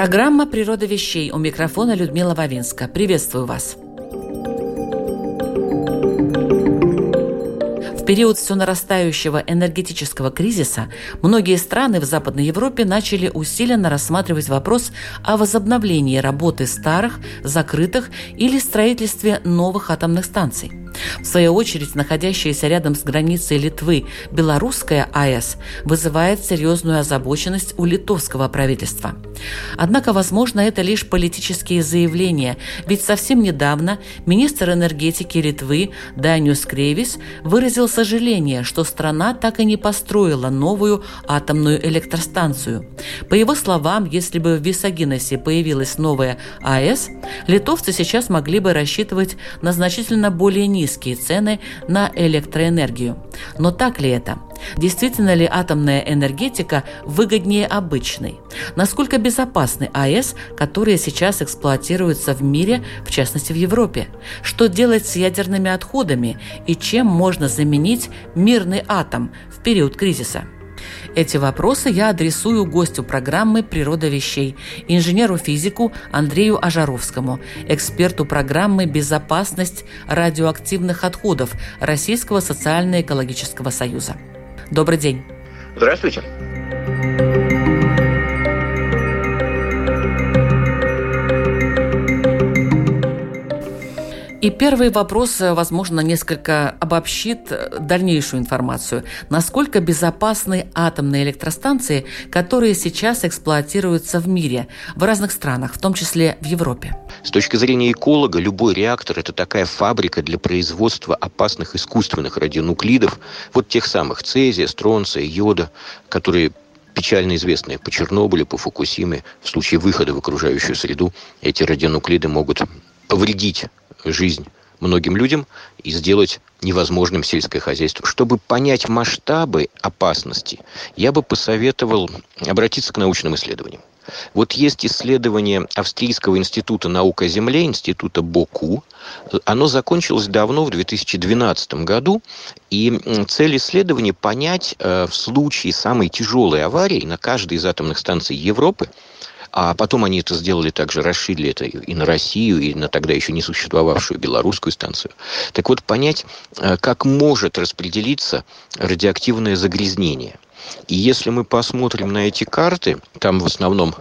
Программа «Природа вещей» у микрофона Людмила Вавинска. Приветствую вас. В период все нарастающего энергетического кризиса многие страны в Западной Европе начали усиленно рассматривать вопрос о возобновлении работы старых, закрытых или строительстве новых атомных станций. В свою очередь, находящаяся рядом с границей Литвы белорусская АЭС вызывает серьезную озабоченность у литовского правительства. Однако, возможно, это лишь политические заявления, ведь совсем недавно министр энергетики Литвы Даниус Кревис выразил сожаление, что страна так и не построила новую атомную электростанцию. По его словам, если бы в Висагиносе появилась новая АЭС, литовцы сейчас могли бы рассчитывать на значительно более низкие цены на электроэнергию. Но так ли это? Действительно ли атомная энергетика выгоднее обычной? Насколько безопасны АЭС, которые сейчас эксплуатируются в мире, в частности в Европе? Что делать с ядерными отходами и чем можно заменить мирный атом в период кризиса? Эти вопросы я адресую гостю программы «Природа вещей», инженеру-физику Андрею Ажаровскому, эксперту программы «Безопасность радиоактивных отходов» Российского социально-экологического союза. Добрый день. Здравствуйте. И первый вопрос, э, возможно, несколько обобщит э, дальнейшую информацию. Насколько безопасны атомные электростанции, которые сейчас эксплуатируются в мире, в разных странах, в том числе в Европе? С точки зрения эколога, любой реактор – это такая фабрика для производства опасных искусственных радионуклидов, вот тех самых цезия, стронция, йода, которые печально известные по Чернобылю, по Фукусиме. В случае выхода в окружающую среду эти радионуклиды могут повредить жизнь многим людям и сделать невозможным сельское хозяйство. Чтобы понять масштабы опасности, я бы посоветовал обратиться к научным исследованиям. Вот есть исследование Австрийского института наук о Земле, института БОКУ. Оно закончилось давно, в 2012 году. И цель исследования понять э, в случае самой тяжелой аварии на каждой из атомных станций Европы, а потом они это сделали также, расширили это и на Россию, и на тогда еще не существовавшую белорусскую станцию. Так вот, понять, э, как может распределиться радиоактивное загрязнение. И если мы посмотрим на эти карты, там в основном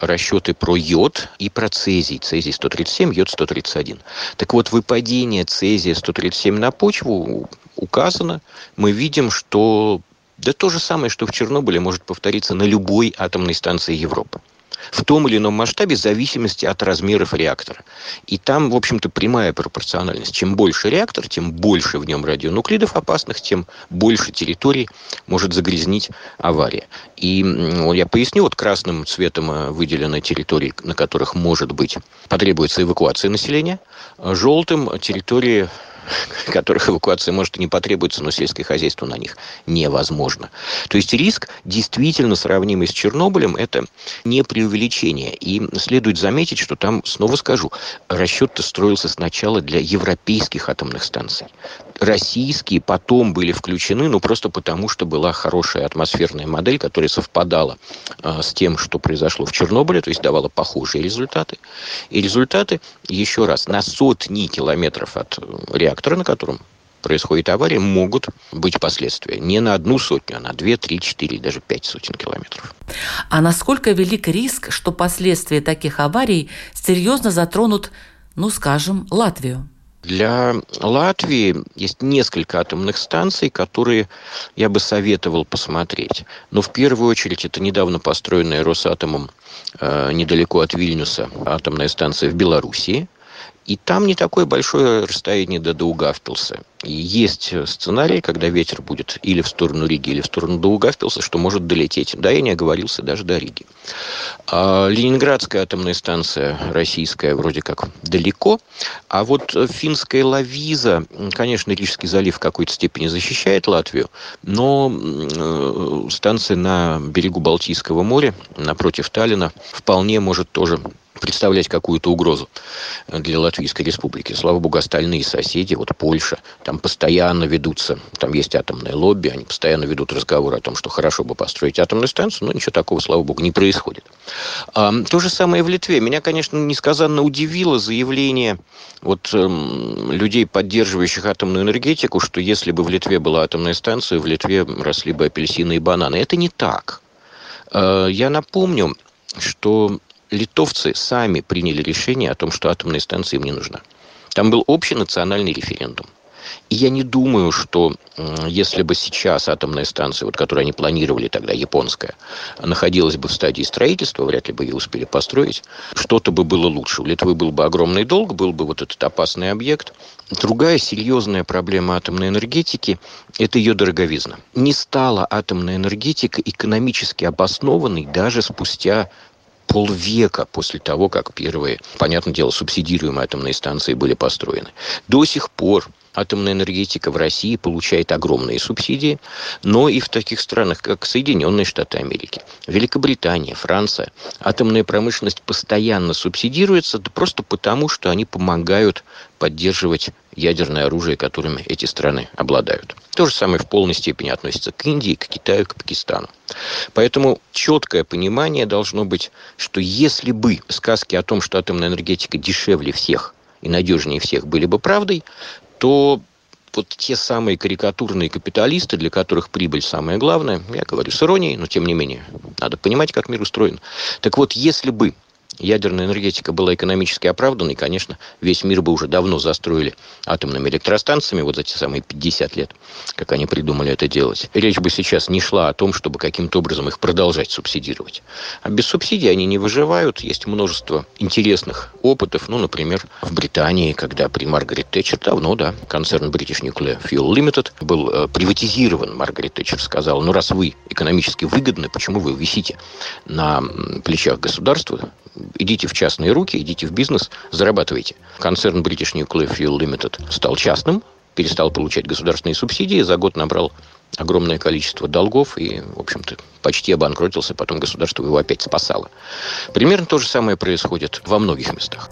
расчеты про йод и про цезий. Цезий 137, йод 131. Так вот, выпадение цезия 137 на почву указано. Мы видим, что да то же самое, что в Чернобыле может повториться на любой атомной станции Европы в том или ином масштабе в зависимости от размеров реактора. И там, в общем-то, прямая пропорциональность. Чем больше реактор, тем больше в нем радионуклидов опасных, тем больше территорий может загрязнить авария. И я поясню, вот красным цветом э, выделены территории, на которых может быть потребуется эвакуация населения, желтым территории которых эвакуация может и не потребуется, но сельское хозяйство на них невозможно. То есть риск действительно сравнимый с Чернобылем, это не преувеличение. И следует заметить, что там, снова скажу, расчет-то строился сначала для европейских атомных станций российские потом были включены, ну, просто потому, что была хорошая атмосферная модель, которая совпадала э, с тем, что произошло в Чернобыле, то есть давала похожие результаты. И результаты, еще раз, на сотни километров от э, реактора, на котором происходит авария, могут быть последствия. Не на одну сотню, а на две, три, четыре, даже пять сотен километров. А насколько велик риск, что последствия таких аварий серьезно затронут, ну, скажем, Латвию? Для Латвии есть несколько атомных станций, которые я бы советовал посмотреть. Но в первую очередь это недавно построенная Росатомом э, недалеко от Вильнюса атомная станция в Белоруссии. И там не такое большое расстояние до Даугавпилса. И есть сценарий, когда ветер будет или в сторону Риги, или в сторону Даугавпилса, что может долететь. Да, я не оговорился даже до Риги. А Ленинградская атомная станция российская вроде как далеко. А вот финская Лавиза, конечно, Рижский залив в какой-то степени защищает Латвию, но э, станция на берегу Балтийского моря, напротив Таллина, вполне может тоже представлять какую-то угрозу для Латвийской Республики. Слава богу, остальные соседи, вот Польша, там постоянно ведутся, там есть атомное лобби, они постоянно ведут разговор о том, что хорошо бы построить атомную станцию, но ничего такого, слава богу, не происходит. А, то же самое в Литве. Меня, конечно, несказанно удивило заявление вот эм, людей, поддерживающих атомную энергетику, что если бы в Литве была атомная станция, в Литве росли бы апельсины и бананы. Это не так. Э, я напомню, что литовцы сами приняли решение о том, что атомная станция им не нужна. Там был общий национальный референдум. И я не думаю, что если бы сейчас атомная станция, вот, которую они планировали тогда, японская, находилась бы в стадии строительства, вряд ли бы ее успели построить, что-то бы было лучше. У Литвы был бы огромный долг, был бы вот этот опасный объект. Другая серьезная проблема атомной энергетики – это ее дороговизна. Не стала атомная энергетика экономически обоснованной даже спустя полвека после того, как первые, понятное дело, субсидируемые атомные станции были построены. До сих пор атомная энергетика в России получает огромные субсидии, но и в таких странах, как Соединенные Штаты Америки, Великобритания, Франция, атомная промышленность постоянно субсидируется да просто потому, что они помогают поддерживать ядерное оружие, которыми эти страны обладают. То же самое в полной степени относится к Индии, к Китаю, к Пакистану. Поэтому четкое понимание должно быть, что если бы сказки о том, что атомная энергетика дешевле всех и надежнее всех были бы правдой, то вот те самые карикатурные капиталисты, для которых прибыль самое главное, я говорю с иронией, но тем не менее, надо понимать, как мир устроен. Так вот, если бы ядерная энергетика была экономически оправданной, конечно, весь мир бы уже давно застроили атомными электростанциями, вот за те самые 50 лет, как они придумали это делать. Речь бы сейчас не шла о том, чтобы каким-то образом их продолжать субсидировать. А без субсидий они не выживают. Есть множество интересных опытов. Ну, например, в Британии, когда при Маргарет Тэтчер давно, да, концерн British Nuclear Fuel Limited был э, приватизирован, Маргарет Тэтчер сказала, ну, раз вы экономически выгодны, почему вы висите на плечах государства, идите в частные руки, идите в бизнес, зарабатывайте. Концерн British Nuclear Fuel Limited стал частным, перестал получать государственные субсидии, за год набрал огромное количество долгов и, в общем-то, почти обанкротился, потом государство его опять спасало. Примерно то же самое происходит во многих местах.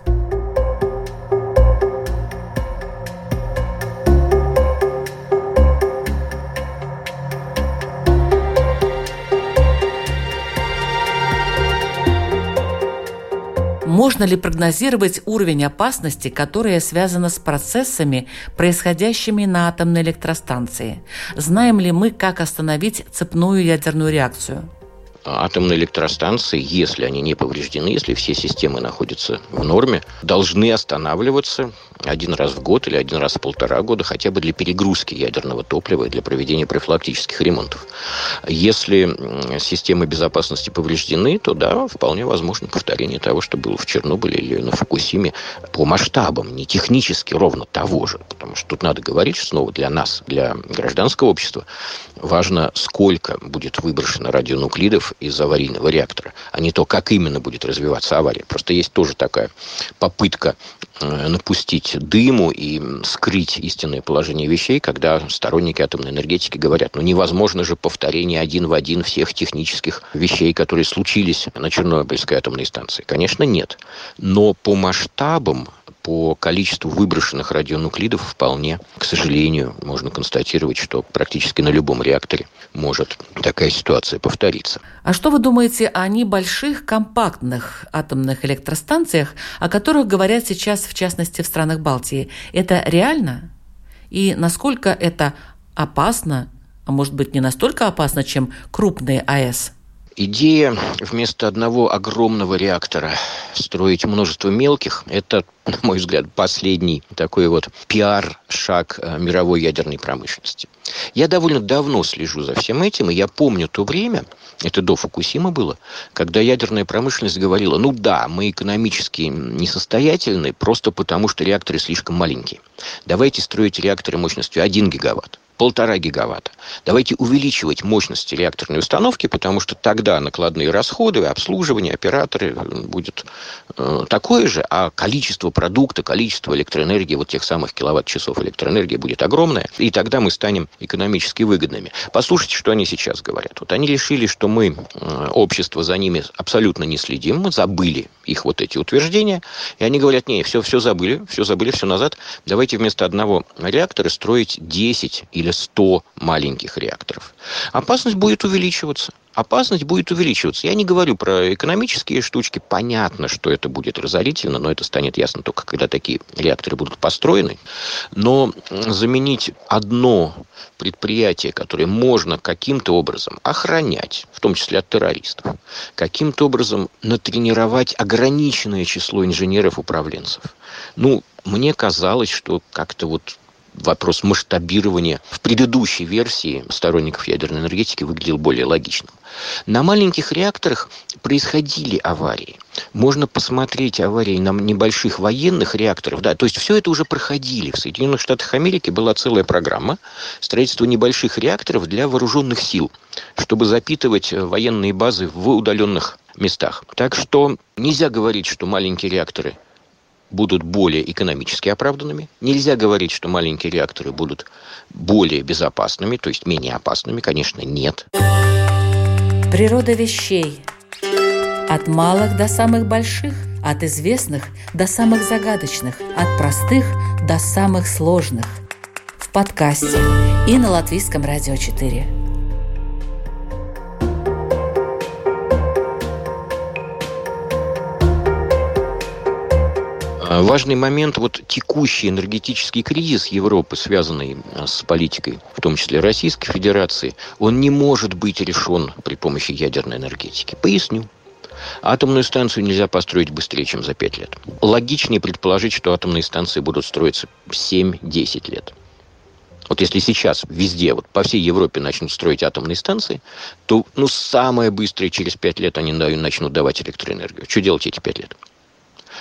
Можно ли прогнозировать уровень опасности, которая связана с процессами, происходящими на атомной электростанции? Знаем ли мы, как остановить цепную ядерную реакцию? Атомные электростанции, если они не повреждены, если все системы находятся в норме, должны останавливаться один раз в год или один раз в полтора года, хотя бы для перегрузки ядерного топлива и для проведения профилактических ремонтов. Если системы безопасности повреждены, то да, вполне возможно повторение того, что было в Чернобыле или на Фукусиме по масштабам, не технически ровно того же. Потому что тут надо говорить, что снова для нас, для гражданского общества, важно, сколько будет выброшено радионуклидов из аварийного реактора, а не то, как именно будет развиваться авария. Просто есть тоже такая попытка э, напустить дыму и скрыть истинное положение вещей, когда сторонники атомной энергетики говорят, ну невозможно же повторение один в один всех технических вещей, которые случились на Чернобыльской атомной станции. Конечно, нет. Но по масштабам по количеству выброшенных радионуклидов вполне, к сожалению, можно констатировать, что практически на любом реакторе может такая ситуация повториться. А что вы думаете о небольших компактных атомных электростанциях, о которых говорят сейчас, в частности, в странах Балтии? Это реально? И насколько это опасно, а может быть не настолько опасно, чем крупные АЭС? Идея вместо одного огромного реактора строить множество мелких – это, на мой взгляд, последний такой вот пиар-шаг э, мировой ядерной промышленности. Я довольно давно слежу за всем этим, и я помню то время, это до Фукусима было, когда ядерная промышленность говорила, ну да, мы экономически несостоятельны, просто потому что реакторы слишком маленькие. Давайте строить реакторы мощностью 1 гигаватт полтора гигаватта. Давайте увеличивать мощности реакторной установки, потому что тогда накладные расходы, обслуживание, операторы э, будет э, такое же, а количество продукта, количество электроэнергии, вот тех самых киловатт-часов электроэнергии будет огромное, и тогда мы станем экономически выгодными. Послушайте, что они сейчас говорят. Вот они решили, что мы, э, общество, за ними абсолютно не следим, мы забыли их вот эти утверждения, и они говорят, не, все, все забыли, все забыли, все назад, давайте вместо одного реактора строить 10 или или 100 маленьких реакторов. Опасность будет увеличиваться. Опасность будет увеличиваться. Я не говорю про экономические штучки. Понятно, что это будет разорительно, но это станет ясно только, когда такие реакторы будут построены. Но заменить одно предприятие, которое можно каким-то образом охранять, в том числе от террористов, каким-то образом натренировать ограниченное число инженеров-управленцев. Ну, мне казалось, что как-то вот вопрос масштабирования в предыдущей версии сторонников ядерной энергетики выглядел более логичным. На маленьких реакторах происходили аварии. Можно посмотреть аварии на небольших военных реакторах. Да, то есть все это уже проходили. В Соединенных Штатах Америки была целая программа строительства небольших реакторов для вооруженных сил, чтобы запитывать э, военные базы в удаленных местах. Так что нельзя говорить, что маленькие реакторы будут более экономически оправданными. Нельзя говорить, что маленькие реакторы будут более безопасными, то есть менее опасными. Конечно, нет. Природа вещей. От малых до самых больших, от известных до самых загадочных, от простых до самых сложных. В подкасте и на Латвийском радио 4. Важный момент, вот текущий энергетический кризис Европы, связанный а, с политикой, в том числе Российской Федерации, он не может быть решен при помощи ядерной энергетики. Поясню. Атомную станцию нельзя построить быстрее, чем за 5 лет. Логичнее предположить, что атомные станции будут строиться 7-10 лет. Вот если сейчас везде, вот по всей Европе начнут строить атомные станции, то ну, самое быстрое через 5 лет они начнут давать электроэнергию. Что делать эти 5 лет?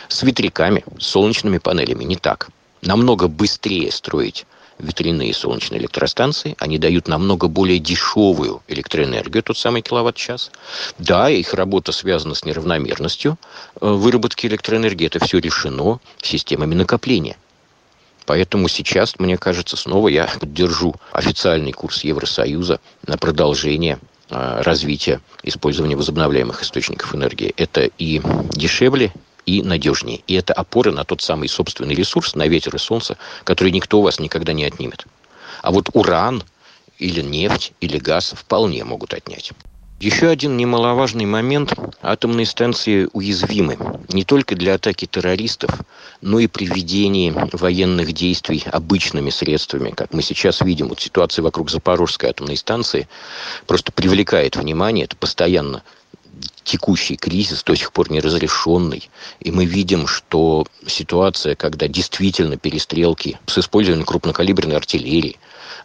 С ветряками, с солнечными панелями. Не так. Намного быстрее строить ветряные солнечные электростанции, они дают намного более дешевую электроэнергию, тот самый киловатт-час. Да, их работа связана с неравномерностью э, выработки электроэнергии, это все решено системами накопления. Поэтому сейчас, мне кажется, снова я поддержу официальный курс Евросоюза на продолжение э, развития использования возобновляемых источников энергии. Это и дешевле, и надежнее. И это опора на тот самый собственный ресурс, на ветер и солнце, который никто у вас никогда не отнимет. А вот уран или нефть или газ вполне могут отнять. Еще один немаловажный момент. Атомные станции уязвимы не только для атаки террористов, но и при ведении военных действий обычными средствами. Как мы сейчас видим, вот ситуация вокруг Запорожской атомной станции просто привлекает внимание. Это постоянно текущий кризис до сих пор не разрешенный. И мы видим, что ситуация, когда действительно перестрелки с использованием крупнокалиберной артиллерии,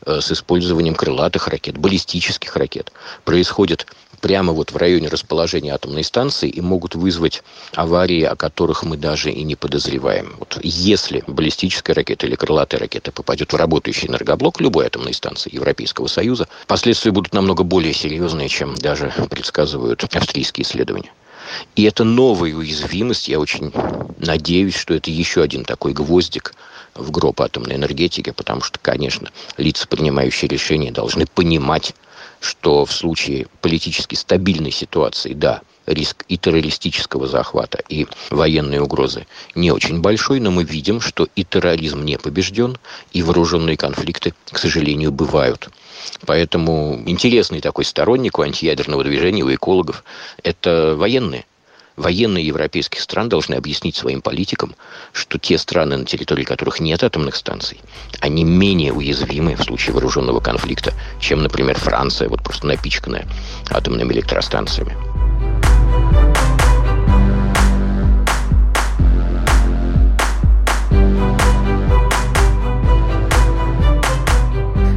э, с использованием крылатых ракет, баллистических ракет, происходит прямо вот в районе расположения атомной станции и могут вызвать аварии, о которых мы даже и не подозреваем. Вот если баллистическая ракета или крылатая ракета попадет в работающий энергоблок любой атомной станции Европейского Союза, последствия будут намного более серьезные, чем даже предсказывают австрийские исследования. И это новая уязвимость. Я очень надеюсь, что это еще один такой гвоздик в гроб атомной энергетики, потому что, конечно, лица, принимающие решения, должны понимать, что в случае политически стабильной ситуации, да, риск и террористического захвата, и военной угрозы не очень большой, но мы видим, что и терроризм не побежден, и вооруженные конфликты, к сожалению, бывают. Поэтому интересный такой сторонник у антиядерного движения, у экологов, это военные. Военные европейских стран должны объяснить своим политикам, что те страны, на территории которых нет атомных станций, они менее уязвимы в случае вооруженного конфликта, чем, например, Франция, вот просто напичканная атомными электростанциями.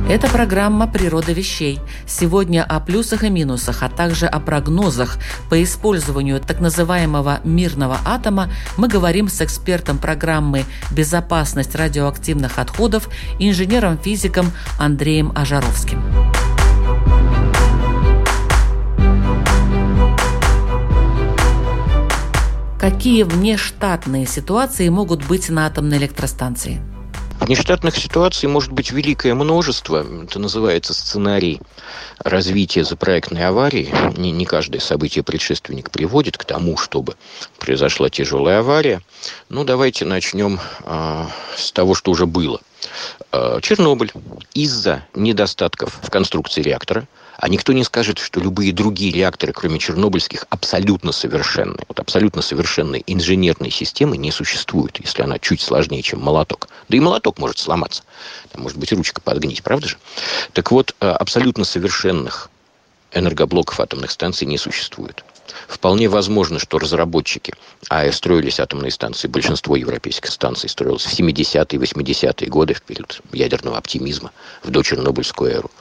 Это программа «Природа вещей». Сегодня о плюсах и минусах, а также о прогнозах по использованию так называемого мирного атома мы говорим с экспертом программы «Безопасность радиоактивных отходов» инженером-физиком Андреем Ажаровским. Какие внештатные ситуации могут быть на атомной электростанции? Внештатных ситуаций может быть великое множество. Это называется сценарий развития запроектной аварии. Не, не каждое событие предшественник приводит к тому, чтобы произошла тяжелая авария. Ну, давайте начнем э, с того, что уже было. Э, Чернобыль из-за недостатков в конструкции реактора – а никто не скажет, что любые другие реакторы, кроме чернобыльских, абсолютно совершенные. Вот абсолютно совершенной инженерной системы не существует, если она чуть сложнее, чем молоток. Да и молоток может сломаться. Там может быть ручка подгнить, правда же? Так вот, э, абсолютно совершенных энергоблоков атомных станций не существует. Вполне возможно, что разработчики АЭС строились атомные станции, большинство европейских станций строилось в 70-е, 80-е годы, в период ядерного оптимизма, в дочернобыльскую эру.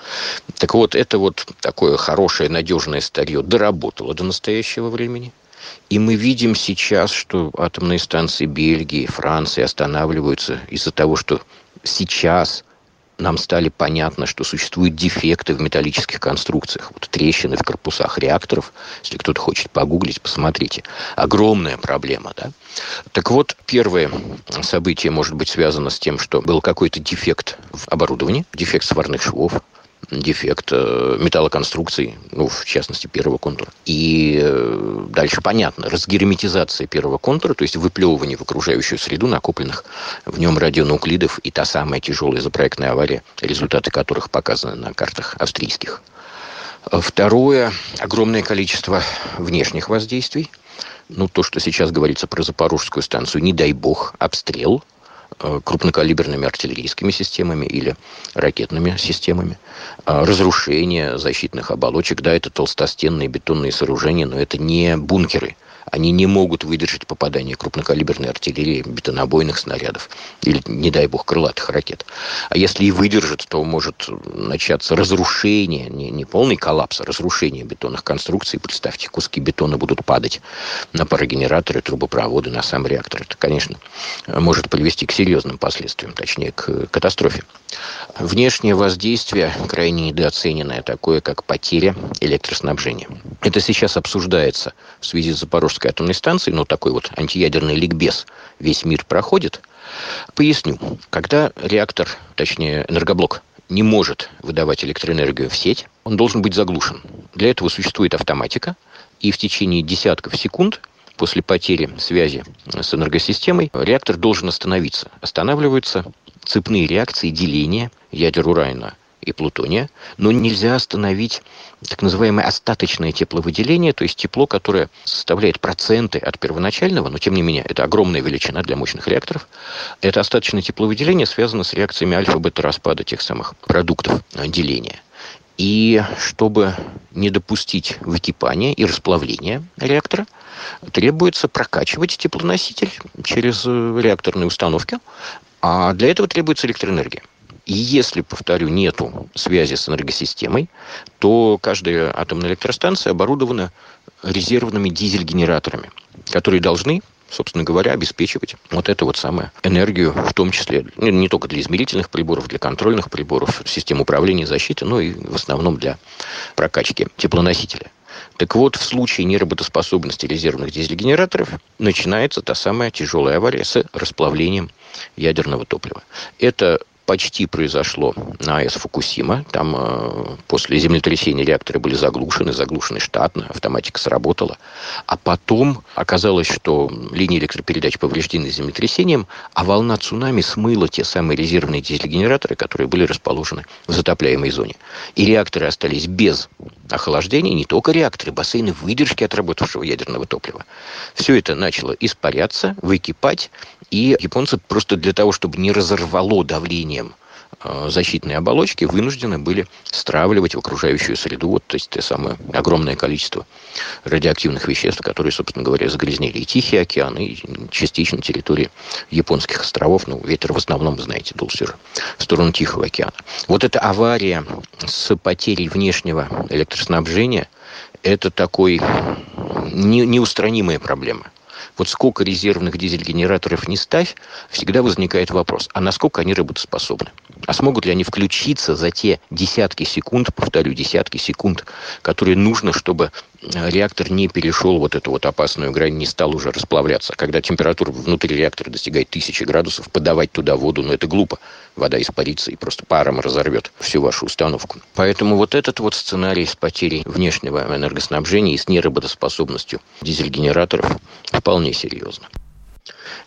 Так вот, это вот такое хорошее, надежное старье доработало до настоящего времени. И мы видим сейчас, что атомные станции Бельгии, Франции останавливаются из-за того, что сейчас нам стали понятно, что существуют дефекты в металлических конструкциях. Вот трещины в корпусах реакторов. Если кто-то хочет погуглить, посмотрите. Огромная проблема, да? Так вот, первое событие может быть связано с тем, что был какой-то дефект в оборудовании, дефект сварных швов, дефект э, металлоконструкций, ну, в частности, первого контура. И э, дальше понятно, разгерметизация первого контура, то есть выплевывание в окружающую среду накопленных в нем радионуклидов и та самая тяжелая запроектная авария, результаты которых показаны на картах австрийских. Второе, огромное количество внешних воздействий. Ну, то, что сейчас говорится про Запорожскую станцию, не дай бог, обстрел – крупнокалиберными артиллерийскими системами или ракетными системами. А разрушение защитных оболочек, да, это толстостенные бетонные сооружения, но это не бункеры – они не могут выдержать попадание крупнокалиберной артиллерии, бетонобойных снарядов или, не дай бог, крылатых ракет. А если и выдержат, то может начаться разрушение, не, не полный коллапс, а разрушение бетонных конструкций. Представьте, куски бетона будут падать на парогенераторы, трубопроводы, на сам реактор. Это, конечно, может привести к серьезным последствиям, точнее, к катастрофе. Внешнее воздействие крайне недооцененное, такое как потеря электроснабжения. Это сейчас обсуждается в связи с Запорожской атомной станцией, но такой вот антиядерный ликбез весь мир проходит. Поясню. Когда реактор, точнее энергоблок, не может выдавать электроэнергию в сеть, он должен быть заглушен. Для этого существует автоматика, и в течение десятков секунд после потери связи с энергосистемой реактор должен остановиться. Останавливаются цепные реакции деления ядер урана и плутония, но нельзя остановить так называемое остаточное тепловыделение, то есть тепло, которое составляет проценты от первоначального, но тем не менее это огромная величина для мощных реакторов. Это остаточное тепловыделение связано с реакциями альфа-бета-распада тех самых продуктов деления. И чтобы не допустить выкипания и расплавления реактора, требуется прокачивать теплоноситель через э, реакторные установки, а для этого требуется электроэнергия. И если, повторю, нету связи с энергосистемой, то каждая атомная электростанция оборудована резервными дизель-генераторами, которые должны собственно говоря, обеспечивать вот эту вот самую энергию, в том числе ну, не только для измерительных приборов, для контрольных приборов, систем управления защиты, но и в основном для прокачки теплоносителя. Так вот, в случае неработоспособности резервных дизель-генераторов начинается та самая тяжелая авария с расплавлением ядерного топлива. Это почти произошло на АЭС Фукусима. Там э, после землетрясения реакторы были заглушены, заглушены штатно, автоматика сработала. А потом оказалось, что линии электропередач повреждены землетрясением, а волна цунами смыла те самые резервные дизель-генераторы, которые были расположены в затопляемой зоне. И реакторы остались без охлаждения, не только реакторы, бассейны выдержки отработавшего ядерного топлива. Все это начало испаряться, выкипать, и японцы просто для того, чтобы не разорвало давлением э, защитные оболочки вынуждены были стравливать в окружающую среду, вот, то есть то самое огромное количество радиоактивных веществ, которые, собственно говоря, загрязнили и Тихий океан, и частично территории японских островов. Ну, ветер в основном, знаете, дул все же в сторону Тихого океана. Вот эта авария с потерей внешнего электроснабжения – это такой не, неустранимая проблема. Вот сколько резервных дизель-генераторов не ставь, всегда возникает вопрос, а насколько они работоспособны? А смогут ли они включиться за те десятки секунд, повторю, десятки секунд, которые нужно, чтобы реактор не перешел вот эту вот опасную грань, не стал уже расплавляться. Когда температура внутри реактора достигает тысячи градусов, подавать туда воду, ну это глупо. Вода испарится и просто паром разорвет всю вашу установку. Поэтому вот этот вот сценарий с потерей внешнего энергоснабжения и с неработоспособностью дизель-генераторов вполне серьезно.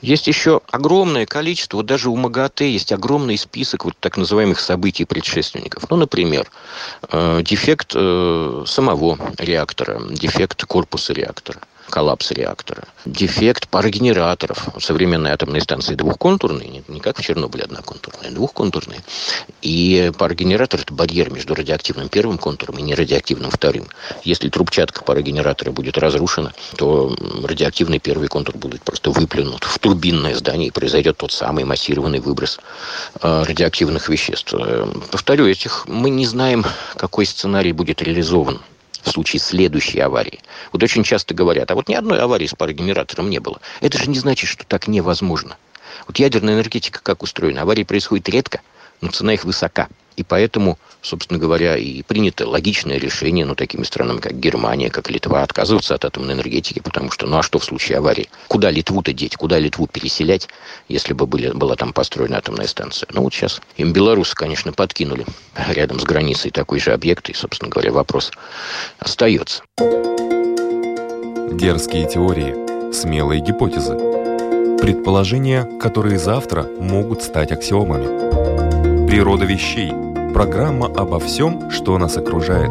Есть еще огромное количество, вот даже у МАГАТЭ есть огромный список вот так называемых событий предшественников. Ну, например, э, дефект э, самого реактора, дефект корпуса реактора – коллапс реактора. Дефект парогенераторов. Современные атомные станции двухконтурные, не, как в Чернобыле одноконтурные, а двухконтурные. И парогенератор – это барьер между радиоактивным первым контуром и нерадиоактивным вторым. Если трубчатка парогенератора будет разрушена, то радиоактивный первый контур будет просто выплюнут в турбинное здание, и произойдет тот самый массированный выброс э, радиоактивных веществ. Э, повторю, этих мы не знаем, какой сценарий будет реализован в случае следующей аварии. Вот очень часто говорят, а вот ни одной аварии с парогенератором не было. Это же не значит, что так невозможно. Вот ядерная энергетика как устроена? Аварии происходят редко, но цена их высока. И поэтому, собственно говоря, и принято логичное решение, ну, такими странами, как Германия, как Литва, отказываться от атомной энергетики, потому что, ну, а что в случае аварии? Куда Литву-то деть? Куда Литву переселять, если бы были, была там построена атомная станция? Ну, вот сейчас им белорусы, конечно, подкинули рядом с границей такой же объект, и, собственно говоря, вопрос остается. Дерзкие теории, смелые гипотезы, предположения, которые завтра могут стать аксиомами. Природа вещей – Программа обо всем, что нас окружает.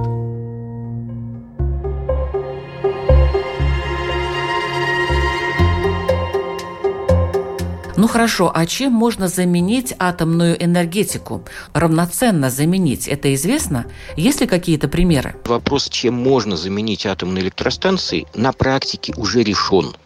Ну хорошо, а чем можно заменить атомную энергетику? Равноценно заменить, это известно? Есть ли какие-то примеры? Вопрос, чем можно заменить атомные электростанции, на практике уже решен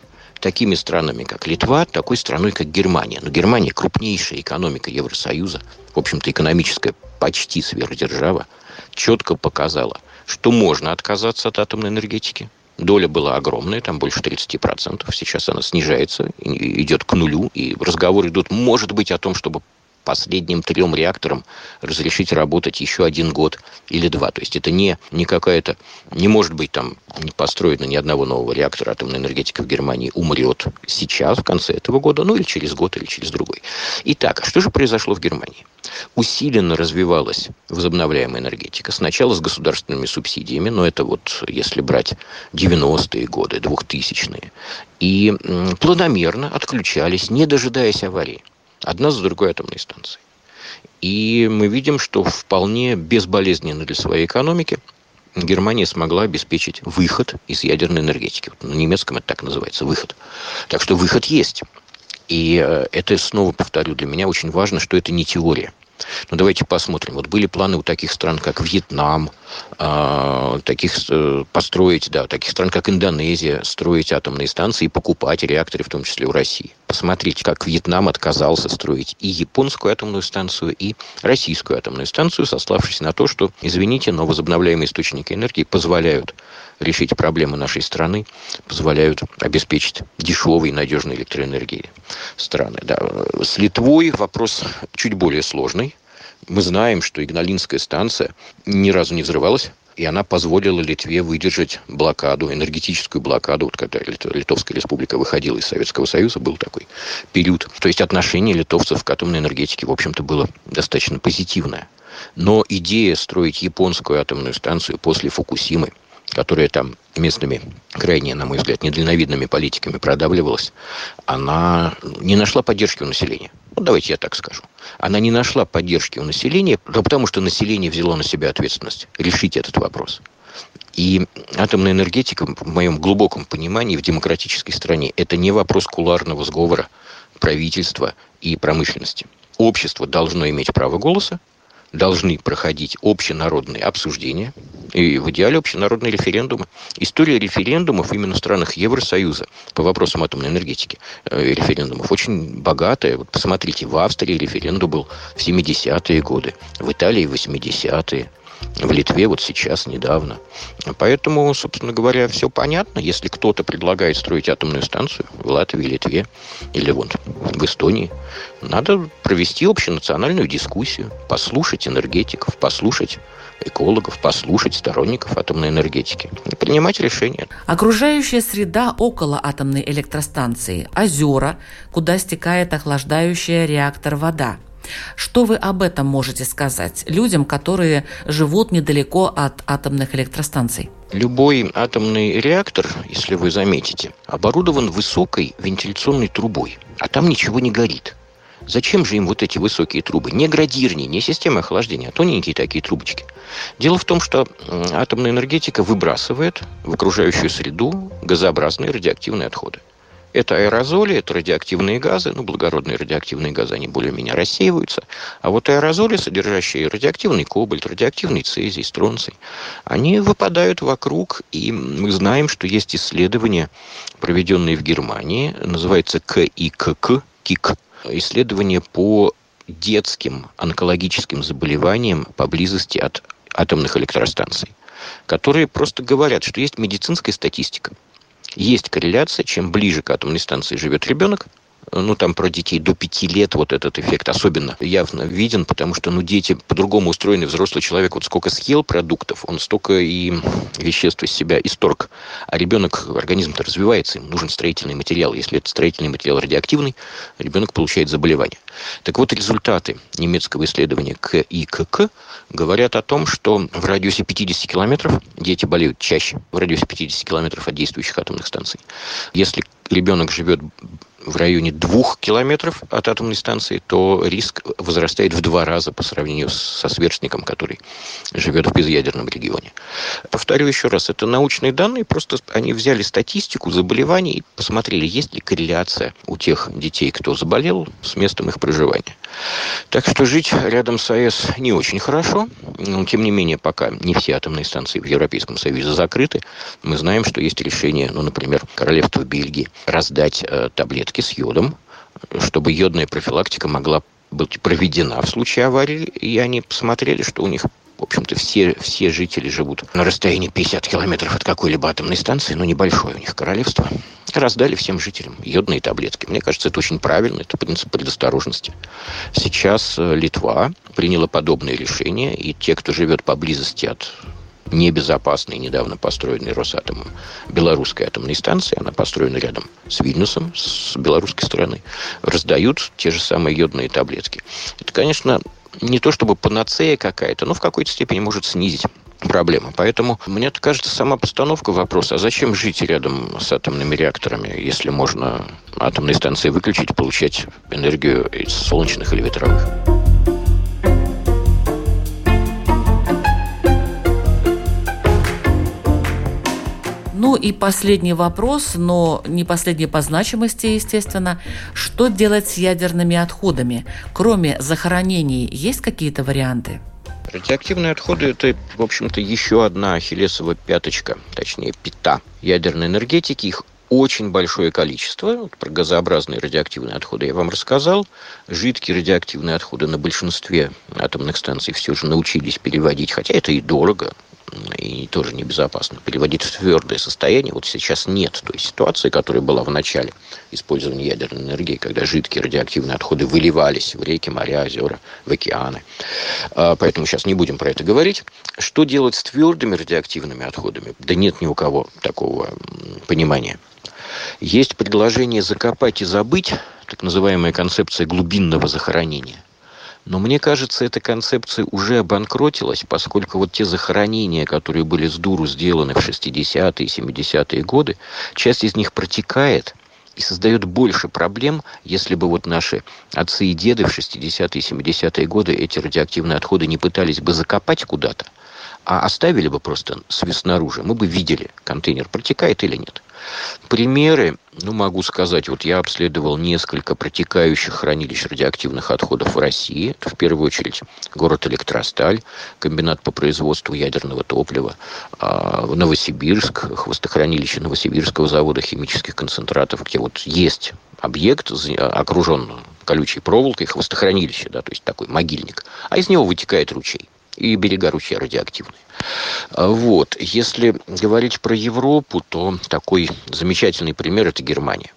такими странами, как Литва, такой страной, как Германия. Но Германия крупнейшая экономика Евросоюза, в общем-то, экономическая почти сверхдержава, четко показала, что можно отказаться от атомной энергетики. Доля была огромная, там больше 30%. Сейчас она снижается, идет к нулю. И разговоры идут, может быть, о том, чтобы последним трем реакторам разрешить работать еще один год или два. То есть это не, не какая-то... Не может быть там не построено ни одного нового реактора атомной энергетики в Германии умрет сейчас, в конце этого года, ну или через год, или через другой. Итак, что же произошло в Германии? Усиленно развивалась возобновляемая энергетика. Сначала с государственными субсидиями, но это вот если брать 90-е годы, 2000-е. И планомерно отключались, не дожидаясь аварии одна за другой атомные станции. И мы видим, что вполне безболезненно для своей экономики Германия смогла обеспечить выход из ядерной энергетики. Вот на немецком это так называется, выход. Так что выход есть. И э, это, снова повторю, для меня очень важно, что это не теория. Но давайте посмотрим. Вот были планы у таких стран, как Вьетнам, э, таких э, построить, да, таких стран, как Индонезия, строить атомные станции и покупать реакторы, в том числе у России. Посмотрите, как Вьетнам отказался строить и японскую атомную станцию, и российскую атомную станцию, сославшись на то, что, извините, но возобновляемые источники энергии позволяют решить проблемы нашей страны, позволяют обеспечить дешевой и надежной электроэнергией страны. Да. С Литвой вопрос чуть более сложный. Мы знаем, что Игналинская станция ни разу не взрывалась, И она позволила Литве выдержать блокаду, энергетическую блокаду. Вот когда Литовская республика выходила из Советского Союза, был такой период. То есть отношение литовцев к атомной энергетике, в общем-то, было достаточно позитивное. Но идея строить японскую атомную станцию после Фукусимы, которая там местными, крайне, на мой взгляд, недальновидными политиками продавливалась, она не нашла поддержки у населения. Ну, давайте я так скажу. Она не нашла поддержки у населения, да потому что население взяло на себя ответственность решить этот вопрос. И атомная энергетика, в моем глубоком понимании, в демократической стране, это не вопрос куларного сговора правительства и промышленности. Общество должно иметь право голоса, должны проходить общенародные обсуждения и в идеале общенародные референдумы. История референдумов именно в странах Евросоюза по вопросам атомной энергетики э, референдумов очень богатая. Вот посмотрите, в Австрии референдум был в 70-е годы, в Италии в 80-е в Литве вот сейчас, недавно. Поэтому, собственно говоря, все понятно. Если кто-то предлагает строить атомную станцию в Латвии, Литве или вот в Эстонии, надо провести общенациональную дискуссию, послушать энергетиков, послушать экологов, послушать сторонников атомной энергетики и принимать решения. Окружающая среда около атомной электростанции, озера, куда стекает охлаждающая реактор вода – что вы об этом можете сказать людям, которые живут недалеко от атомных электростанций? Любой атомный реактор, если вы заметите, оборудован высокой вентиляционной трубой, а там ничего не горит. Зачем же им вот эти высокие трубы? Не градирни, не система охлаждения, а тоненькие такие трубочки. Дело в том, что атомная энергетика выбрасывает в окружающую среду газообразные радиоактивные отходы. Это аэрозоли, это радиоактивные газы, ну, благородные радиоактивные газы, они более-менее рассеиваются. А вот аэрозоли, содержащие радиоактивный кобальт, радиоактивный цезий, стронций, они выпадают вокруг, и мы знаем, что есть исследования, проведенные в Германии, называется КИКК, КИК, исследования по детским онкологическим заболеваниям поблизости от атомных электростанций, которые просто говорят, что есть медицинская статистика – есть корреляция, чем ближе к атомной станции живет ребенок, ну, там про детей до пяти лет вот этот эффект особенно явно виден, потому что, ну, дети по-другому устроены. Взрослый человек вот сколько съел продуктов, он столько и веществ из себя исторг. А ребенок, организм-то развивается, им нужен строительный материал. Если это строительный материал радиоактивный, ребенок получает заболевание. Так вот, результаты немецкого исследования КИКК говорят о том, что в радиусе 50 километров дети болеют чаще, в радиусе 50 километров от действующих атомных станций. Если ребенок живет в районе двух километров от атомной станции, то риск возрастает в два раза по сравнению со сверстником, который живет в безъядерном регионе. Повторю еще раз, это научные данные, просто они взяли статистику заболеваний и посмотрели, есть ли корреляция у тех детей, кто заболел, с местом их проживания. Так что жить рядом с АЭС не очень хорошо, но тем не менее пока не все атомные станции в Европейском Союзе закрыты. Мы знаем, что есть решение, ну, например, Королевства Бельгии раздать э, таблетки с йодом, чтобы йодная профилактика могла быть проведена в случае аварии, и они посмотрели, что у них в общем-то, все, все жители живут на расстоянии 50 километров от какой-либо атомной станции, но небольшое у них королевство. Раздали всем жителям йодные таблетки. Мне кажется, это очень правильно, это принцип предосторожности. Сейчас э, Литва приняла подобное решение, и те, кто живет поблизости от небезопасной, недавно построенной Росатомом белорусской атомной станции, она построена рядом с Вильнюсом, с белорусской стороны, раздают те же самые йодные таблетки. Это, конечно, не то чтобы панацея какая-то, но в какой-то степени может снизить проблема. Поэтому мне кажется, сама постановка вопроса, а зачем жить рядом с атомными реакторами, если можно атомные станции выключить получать энергию из солнечных или ветровых? Ну и последний вопрос, но не последний по значимости, естественно. Что делать с ядерными отходами? Кроме захоронений, есть какие-то варианты? Радиоактивные отходы – это, в общем-то, еще одна ахиллесова пяточка, точнее, пята ядерной энергетики. Их очень большое количество. Вот про газообразные радиоактивные отходы я вам рассказал. Жидкие радиоактивные отходы на большинстве атомных станций все же научились переводить, хотя это и дорого и тоже небезопасно. Переводить в твердое состояние вот сейчас нет той ситуации, которая была в начале использования ядерной энергии, когда жидкие радиоактивные отходы выливались в реки, моря, озера, в океаны. А, поэтому сейчас не будем про это говорить. Что делать с твердыми радиоактивными отходами? Да нет ни у кого такого понимания. Есть предложение закопать и забыть, так называемая концепция глубинного захоронения. Но мне кажется, эта концепция уже обанкротилась, поскольку вот те захоронения, которые были с дуру сделаны в 60-е и 70-е годы, часть из них протекает и создает больше проблем, если бы вот наши отцы и деды в 60-е и 70-е годы эти радиоактивные отходы не пытались бы закопать куда-то, а оставили бы просто снаружи, мы бы видели, контейнер протекает или нет. Примеры, ну, могу сказать, вот я обследовал несколько протекающих хранилищ радиоактивных отходов в России. Это, в первую очередь, город Электросталь, комбинат по производству ядерного топлива, а, Новосибирск, хвостохранилище Новосибирского завода химических концентратов, где вот есть объект, окружен колючей проволокой, хвостохранилище, да, то есть такой могильник, а из него вытекает ручей и берега ручья радиоактивные. А вот. Если говорить про Европу, то такой замечательный пример – это Германия.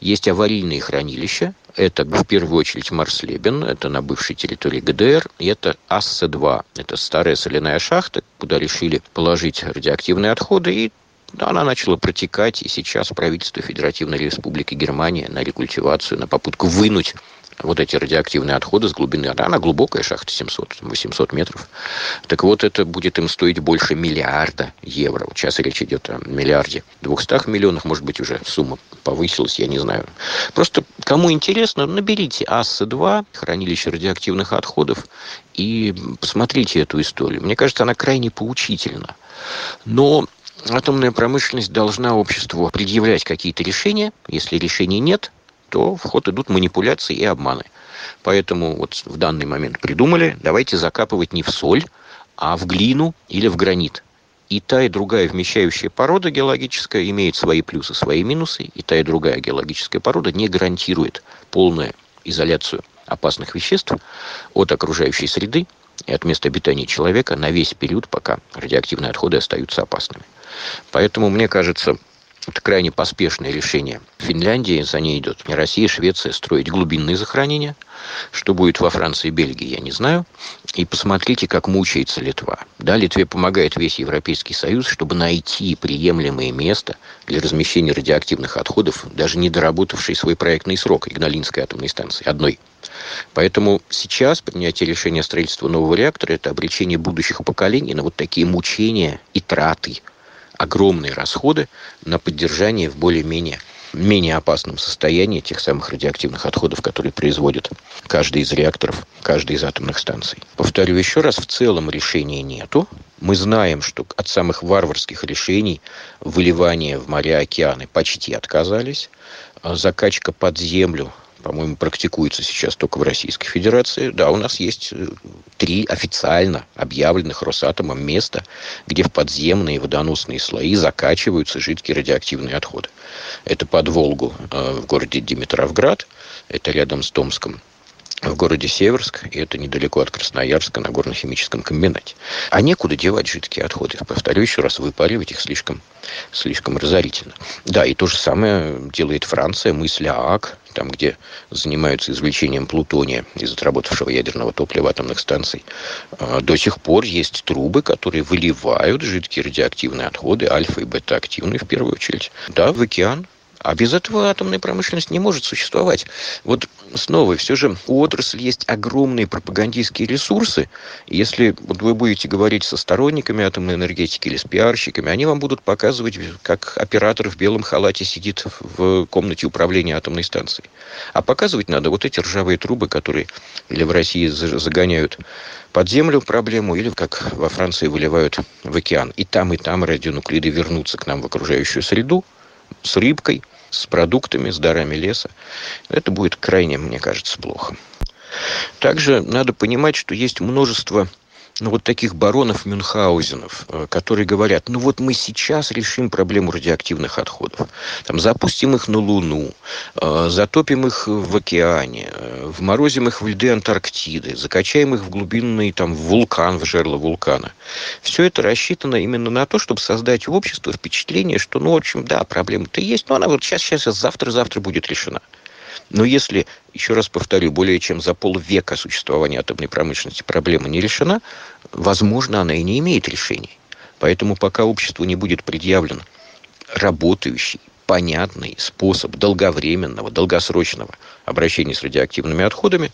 Есть аварийные хранилища. Это в первую очередь Марслебен, это на бывшей территории ГДР. И это Ассе-2, это старая соляная шахта, куда решили положить радиоактивные отходы. И она начала протекать, и сейчас правительство Федеративной Республики Германия на рекультивацию, на попытку вынуть вот эти радиоактивные отходы с глубины. Она глубокая шахта, 700-800 метров. Так вот, это будет им стоить больше миллиарда евро. Сейчас речь идет о миллиарде 200 миллионах, может быть, уже сумма повысилась, я не знаю. Просто кому интересно, наберите АСС-2, хранилище радиоактивных отходов, и посмотрите эту историю. Мне кажется, она крайне поучительна. Но атомная промышленность должна обществу предъявлять какие-то решения. Если решений нет, то в ход идут манипуляции и обманы. Поэтому вот в данный момент придумали, давайте закапывать не в соль, а в глину или в гранит. И та, и другая вмещающая порода геологическая имеет свои плюсы, свои минусы. И та, и другая геологическая порода не гарантирует полную изоляцию опасных веществ от окружающей среды и от места обитания человека на весь период, пока радиоактивные отходы остаются опасными. Поэтому, мне кажется, это крайне поспешное решение. Финляндии за ней идет. Россия, Швеция строить глубинные захоронения. Что будет во Франции и Бельгии, я не знаю. И посмотрите, как мучается Литва. Да, Литве помогает весь Европейский Союз, чтобы найти приемлемое место для размещения радиоактивных отходов, даже не доработавшей свой проектный срок Игналинской атомной станции, одной. Поэтому сейчас принятие решения о строительстве нового реактора – это обречение будущих поколений на вот такие мучения и траты – огромные расходы на поддержание в более-менее менее опасном состоянии тех самых радиоактивных отходов, которые производит каждый из реакторов, каждый из атомных станций. Повторю еще раз, в целом решения нету. Мы знаем, что от самых варварских решений выливания в моря, океаны почти отказались. Закачка под землю по-моему, практикуется сейчас только в Российской Федерации. Да, у нас есть э, три официально объявленных Росатомом места, где в подземные водоносные слои закачиваются жидкие радиоактивные отходы. Это под Волгу э, в городе Димитровград, это рядом с Томском в городе Северск, и это недалеко от Красноярска на горно-химическом комбинате. А некуда девать жидкие отходы. Повторю еще раз, выпаривать их слишком, слишком разорительно. Да, и то же самое делает Франция, мысль ААК, там, где занимаются извлечением плутония из отработавшего ядерного топлива атомных станций. А, до сих пор есть трубы, которые выливают жидкие радиоактивные отходы, альфа и бета-активные в первую очередь, да, в океан, а без этого атомная промышленность не может существовать. Вот снова, все же у отрасли есть огромные пропагандистские ресурсы. Если вот вы будете говорить со сторонниками атомной энергетики или с пиарщиками, они вам будут показывать, как оператор в белом халате сидит в комнате управления атомной станцией. А показывать надо вот эти ржавые трубы, которые или в России загоняют под землю проблему, или как во Франции выливают в океан. И там, и там радионуклиды вернутся к нам в окружающую среду с рыбкой, с продуктами, с дарами леса, это будет крайне, мне кажется, плохо. Также надо понимать, что есть множество ну, вот таких баронов Мюнхгаузенов, э, которые говорят, ну вот мы сейчас решим проблему радиоактивных отходов. Там, запустим их на Луну, э, затопим их в океане, э, вморозим их в льды Антарктиды, закачаем их в глубинный там, вулкан, в жерло вулкана. Все это рассчитано именно на то, чтобы создать в обществе впечатление, что, ну, в общем, да, проблема-то есть, но она вот сейчас, сейчас, завтра-завтра будет решена. Но если, еще раз повторю, более чем за полвека существования атомной промышленности проблема не решена, возможно, она и не имеет решений. Поэтому пока обществу не будет предъявлен работающий, понятный способ долговременного, долгосрочного обращения с радиоактивными отходами,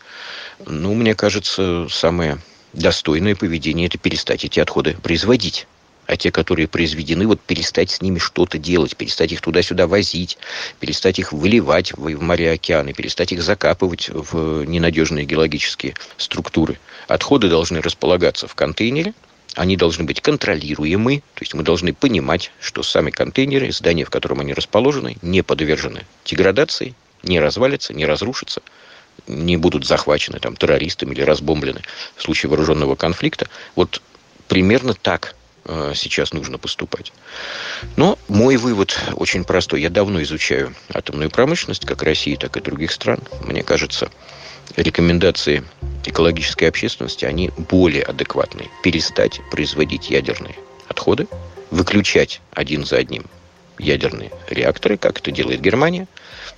ну, мне кажется, самое достойное поведение – это перестать эти отходы производить а те, которые произведены, вот перестать с ними что-то делать, перестать их туда-сюда возить, перестать их выливать в, моря океаны, перестать их закапывать в ненадежные геологические структуры. Отходы должны располагаться в контейнере, они должны быть контролируемы, то есть мы должны понимать, что сами контейнеры, здания, в котором они расположены, не подвержены деградации, не развалятся, не разрушатся, не будут захвачены там, террористами или разбомблены в случае вооруженного конфликта. Вот примерно так сейчас нужно поступать. Но мой вывод очень простой. Я давно изучаю атомную промышленность, как России, так и других стран. Мне кажется, рекомендации экологической общественности, они более адекватные. Перестать производить ядерные отходы, выключать один за одним ядерные реакторы, как это делает Германия,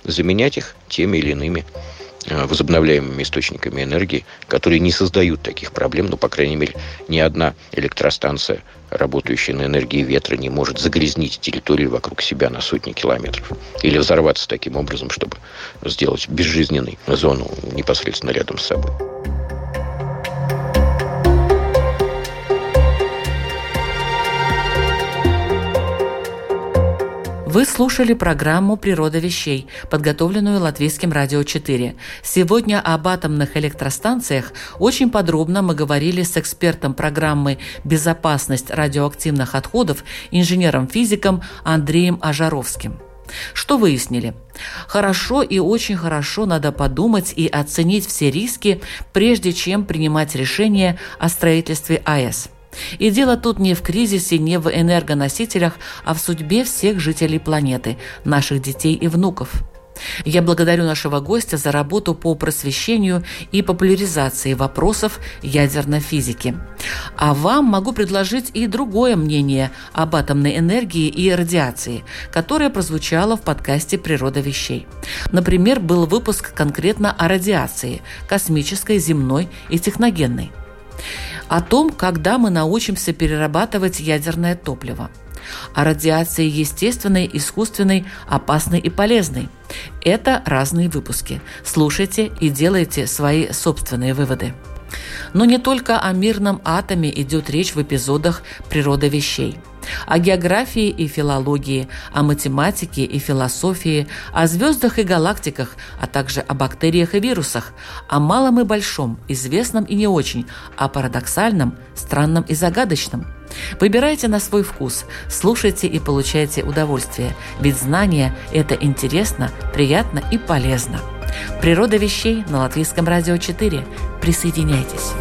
заменять их теми или иными Э, возобновляемыми источниками энергии, которые не создают таких проблем, но, по крайней мере, ни одна электростанция, работающая на энергии ветра, не может загрязнить территорию вокруг себя на сотни километров. Или взорваться таким образом, чтобы сделать безжизненной зону непосредственно рядом с собой. Вы слушали программу «Природа вещей», подготовленную Латвийским радио 4. Сегодня об атомных электростанциях очень подробно мы говорили с экспертом программы «Безопасность радиоактивных отходов» инженером-физиком Андреем Ажаровским. Что выяснили? Хорошо и очень хорошо надо подумать и оценить все риски, прежде чем принимать решение о строительстве АЭС – и дело тут не в кризисе, не в энергоносителях, а в судьбе всех жителей планеты, наших детей и внуков. Я благодарю нашего гостя за работу по просвещению и популяризации вопросов ядерной физики. А вам могу предложить и другое мнение об атомной энергии и радиации, которое прозвучало в подкасте «Природа вещей». Например, был выпуск конкретно о радиации – космической, земной и техногенной о том, когда мы научимся перерабатывать ядерное топливо, о радиации естественной, искусственной, опасной и полезной. Это разные выпуски. Слушайте и делайте свои собственные выводы. Но не только о мирном атоме идет речь в эпизодах «Природа вещей» о географии и филологии, о математике и философии, о звездах и галактиках, а также о бактериях и вирусах, о малом и большом, известном и не очень, о парадоксальном, странном и загадочном. Выбирайте на свой вкус, слушайте и получайте удовольствие, ведь знание – это интересно, приятно и полезно. Природа вещей на Латвийском радио 4. Присоединяйтесь.